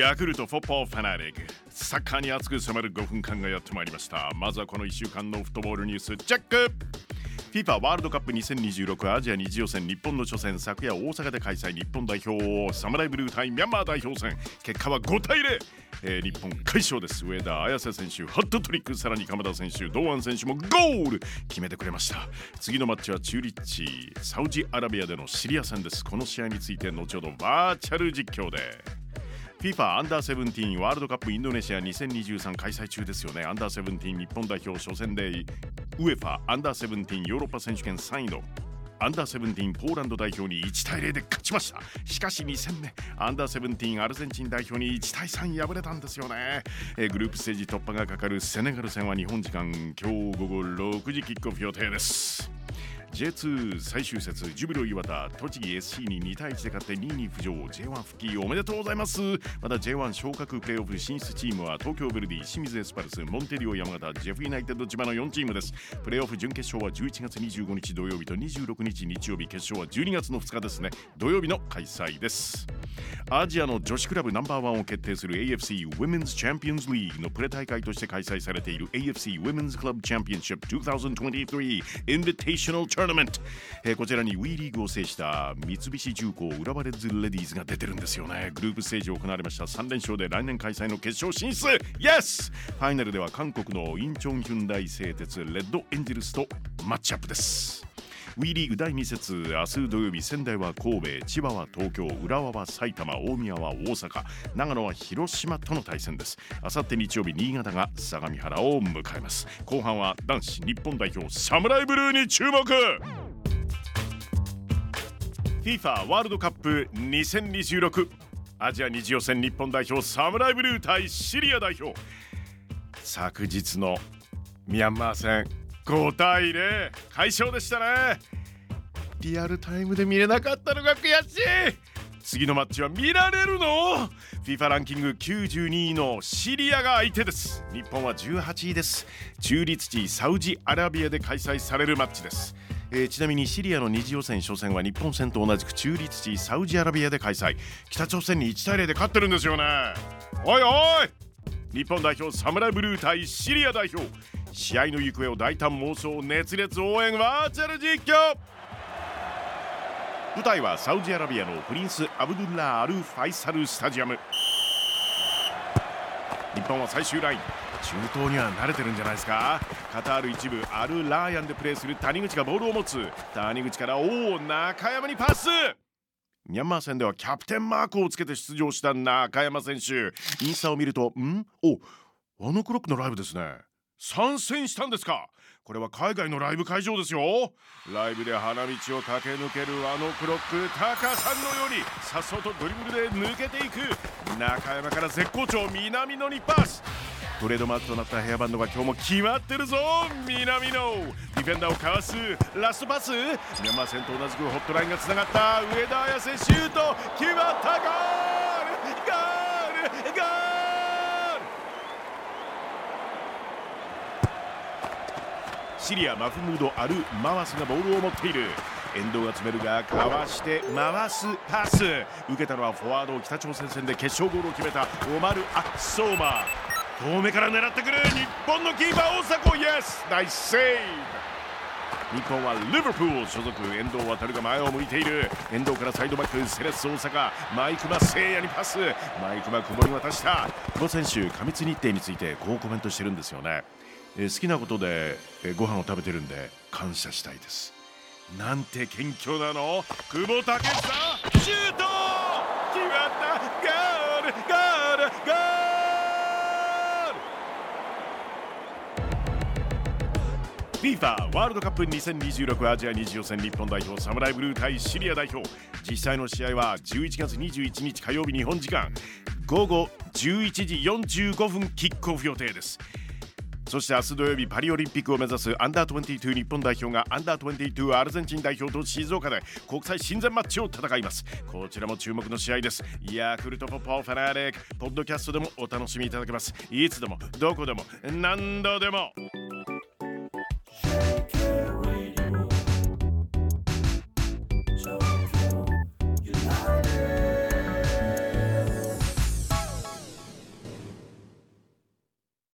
ヤクルトフォッポーファナリック。サッカーに熱く迫る5分間がやってまいりました。まずはこの1週間のフットボールニュースチェック。FIFA ワールドカップ2026アジア2次予選日本の初戦昨夜大阪で開催日本代表サムライブルー対ミャンマー代表戦。結果は5対0、えー、日本快勝です。上田綺世選手ハットトリック。さらに鎌田選手堂安選手もゴール。決めてくれました。次のマッチは中立地サウジアラビアでのシリア戦です。この試合について後ほどバーチャル実況で。FIFA アンダーセブンティーンワールドカップインドネシア2023開催中ですよね。アンダーセブンティーン日本代表初戦でウェファアンダーセブンティーンヨーロッパ選手権3位のアンダーセブンティーンポーランド代表に1対0で勝ちました。しかし2戦目アンダーセブンティーンアルゼンチン代表に1対3敗れたんですよね、えグループステージ突破がかかるセネガル戦は日本時間今日午後6時キックオフ予定です。J2 最終節ジュビロ磐田栃木 SC に2対1で勝って2位に浮上。J1 復帰おめでとうございます。また J1 昇格プレーオフ進出チームは東京ヴェルディ清水エスパルスモンテリオ山形ジェフユナイテッド千葉の4チームです。プレーオフ準決勝は11月25日土曜日と26日日曜日決勝は12月の2日ですね。土曜日の開催です。アジアの女子クラブナンバーワンを決定する AFC Women's Champions League のプレ大会として開催されている AFC Women's Club Championship 2023えー、こちらに WE リーグを制した三菱重工浦和レッズレディーズが出てるんですよね。グループステージを行われました。3連勝で来年開催の決勝進出。Yes! ファイナルでは韓国のインチョンヒュンダイ製鉄レッドエンジェルスとマッチアップです。WE リーグ第2節明日土曜日仙台は神戸千葉は東京浦和は埼玉大宮は大阪長野は広島との対戦です。あさって日曜日新潟が相模原を迎えます。後半は男子日本代表サムライブルーに注目。FIFA ワールドカップ2026アジア二次予選日本代表サムライブルー対シリア代表。昨日のミャンマー戦。5対0快勝でしたね。リアルタイムで見れなかったのが悔しい。次のマッチは見られるの？FIFA ランキング92位のシリアが相手です。日本は18位です。中立地サウジアラビアで開催されるマッチです。えー、ちなみにシリアの二次予選初戦は日本戦と同じく中立地サウジアラビアで開催。北朝鮮に1対0で勝ってるんですよね。おいおい。日本代表サムライブルー対シリア代表。試合の行方を大胆妄想熱烈応援バーチャル実況舞台はサウジアラビアのプリンス・アブドゥッラ・アル・ファイサル・スタジアム。日本は最終ライン中東には慣れてるんじゃないですか？カタール一部アル・ラーヤンでプレーする谷口がボールを持つ。谷口からおお中山にパス。ミャンマー戦ではキャプテンマークをつけて出場した中山選手。インスタを見るとん？おワノクロックのライブですね。参戦したんですか？これは海外のライブ会場ですよ。ライブで花道を駆け抜けるあのクロックタカさんのようにさっそうとドリブルで抜けていく。中山から絶好調南野にパス。トレードマークとなったヘアバンドが今日も決まってるぞ南野ディフェンダーをかわすラストパス。ミャンマー戦と同じくホットラインがつながった。上田綺世シュート。決まった！ゴール！ゴール！ゴール！シリアマフムード・アル・マワスがボールを持っている。遠藤が詰めるがかわして回すパス。受けたのはフォワード北朝鮮戦で決勝ゴールを決めたオマル・アッソーマ遠目から狙ってくる日本のキーパー大迫。イエスナイスセーブ日本はリバプール所属。遠藤航が前を向いている。遠藤からサイドバックセレッソ大阪。マイクマ聖也にパス。マイクマ久保に渡した。久保選手過密日程についてこうコメントしてるんですよね。えー、好きなことで、えー、ご飯を食べてるんで感謝したいです。なんて謙虚なの。久保建英シュート。決まった。ゴールゴールゴール。FIFA ワールドカップ2026アジア2次予選日本代表サムライブルー対シリア代表。実際の試合は11月21日火曜日日本時間午後11時45分キックオフ予定です。そして明日土曜日パリオリンピックを目指すアンダー22日本代表がアンダー22アルゼンチン代表と静岡で国際親善マッチを戦います。こちらも注目の試合です。ヤクルトポポーファナーレック。ポッドキャストでもお楽しみいただけます。いつでもどこでも何度でも。